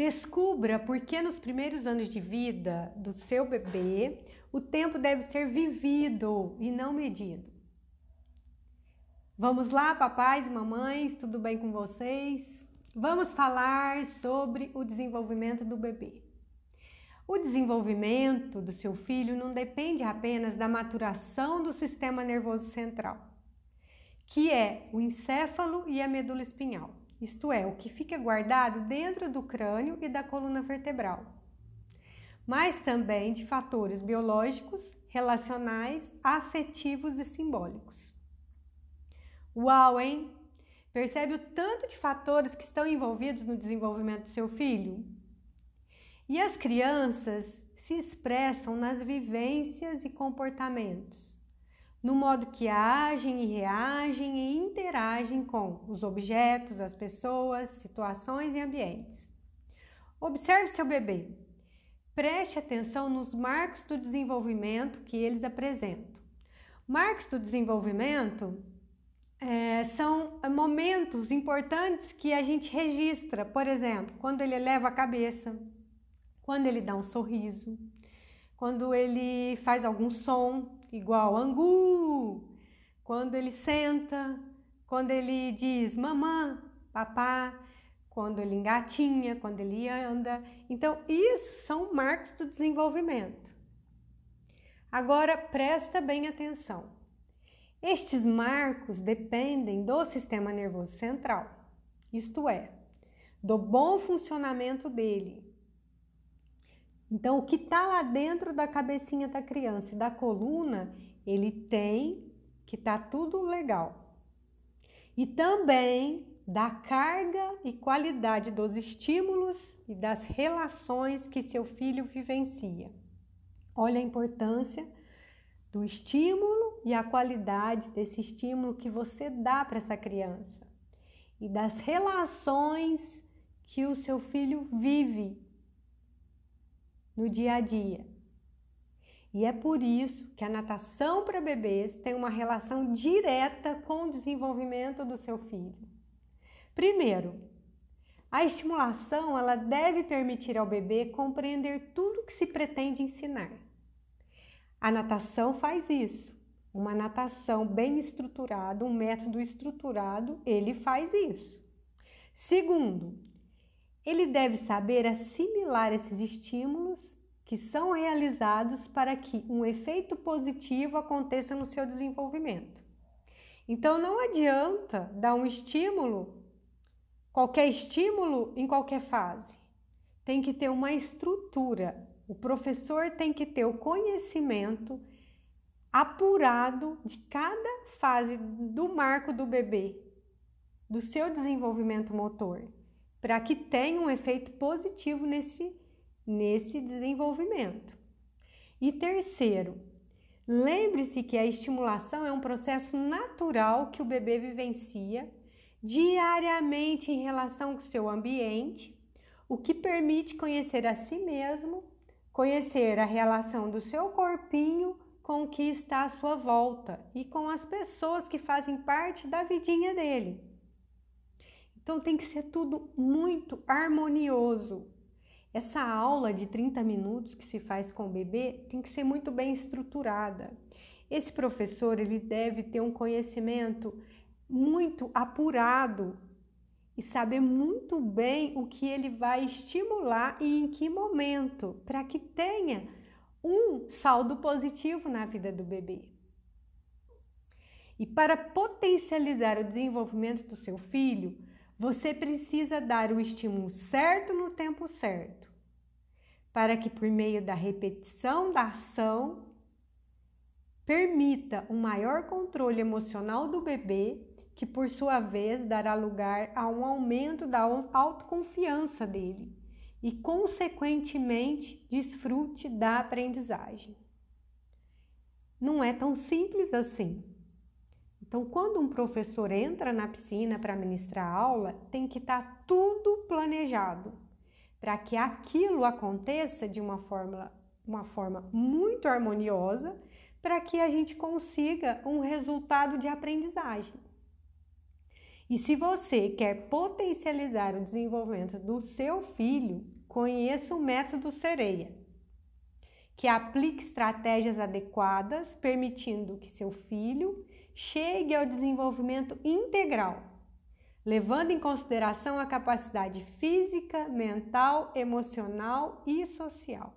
Descubra por que nos primeiros anos de vida do seu bebê o tempo deve ser vivido e não medido. Vamos lá, papais e mamães, tudo bem com vocês? Vamos falar sobre o desenvolvimento do bebê. O desenvolvimento do seu filho não depende apenas da maturação do sistema nervoso central, que é o encéfalo e a medula espinhal, isto é, o que fica guardado dentro do crânio e da coluna vertebral, mas também de fatores biológicos, relacionais, afetivos e simbólicos. Uau, hein? Percebe o tanto de fatores que estão envolvidos no desenvolvimento do seu filho? E as crianças se expressam nas vivências e comportamentos, no modo que agem e reagem e interagem com os objetos, as pessoas, situações e ambientes. Observe seu bebê. Preste atenção nos marcos do desenvolvimento que eles apresentam. Marcos do desenvolvimento é, são momentos importantes que a gente registra, por exemplo, quando ele eleva a cabeça, quando ele dá um sorriso, quando ele faz algum som, igual angu, quando ele senta, quando ele diz mamã, papá, quando ele engatinha, quando ele anda. Então, isso são marcos do desenvolvimento. Agora, presta bem atenção. Estes marcos dependem do sistema nervoso central, isto é, do bom funcionamento dele. Então, o que está lá dentro da cabecinha da criança e da coluna, ele tem que tá tudo legal. E também da carga e qualidade dos estímulos e das relações que seu filho vivencia. Olha a importância do estímulo e a qualidade desse estímulo que você dá para essa criança e das relações que o seu filho vive no dia a dia. E é por isso que a natação para bebês tem uma relação direta com o desenvolvimento do seu filho. Primeiro, a estimulação ela deve permitir ao bebê compreender tudo que se pretende ensinar. A natação faz isso. Uma natação bem estruturada, um método estruturado, ele faz isso. Segundo, ele deve saber assimilar esses estímulos que são realizados para que um efeito positivo aconteça no seu desenvolvimento. Então não adianta dar um estímulo, qualquer estímulo em qualquer fase. Tem que ter uma estrutura, o professor tem que ter o conhecimento apurado de cada fase do marco do bebê, do seu desenvolvimento motor, para que tenha um efeito positivo nesse, nesse desenvolvimento. E terceiro, lembre-se que a estimulação é um processo natural que o bebê vivencia diariamente em relação com seu ambiente, o que permite conhecer a si mesmo Conhecer a relação do seu corpinho com o que está à sua volta e com as pessoas que fazem parte da vidinha dele. Então tem que ser tudo muito harmonioso. Essa aula de 30 minutos que se faz com o bebê tem que ser muito bem estruturada. Esse professor ele deve ter um conhecimento muito apurado e saber muito bem o que ele vai estimular e em que momento, para que tenha um saldo positivo na vida do bebê. E para potencializar o desenvolvimento do seu filho, você precisa dar o estímulo certo no tempo certo, para que por meio da repetição da ação permita um maior controle emocional do bebê que por sua vez dará lugar a um aumento da autoconfiança dele e, consequentemente, desfrute da aprendizagem. Não é tão simples assim. Então, quando um professor entra na piscina para ministrar aula, tem que estar tá tudo planejado para que aquilo aconteça de uma forma, uma forma muito harmoniosa, para que a gente consiga um resultado de aprendizagem. E se você quer potencializar o desenvolvimento do seu filho, conheça o método Sereia, que aplique estratégias adequadas, permitindo que seu filho chegue ao desenvolvimento integral, levando em consideração a capacidade física, mental, emocional e social.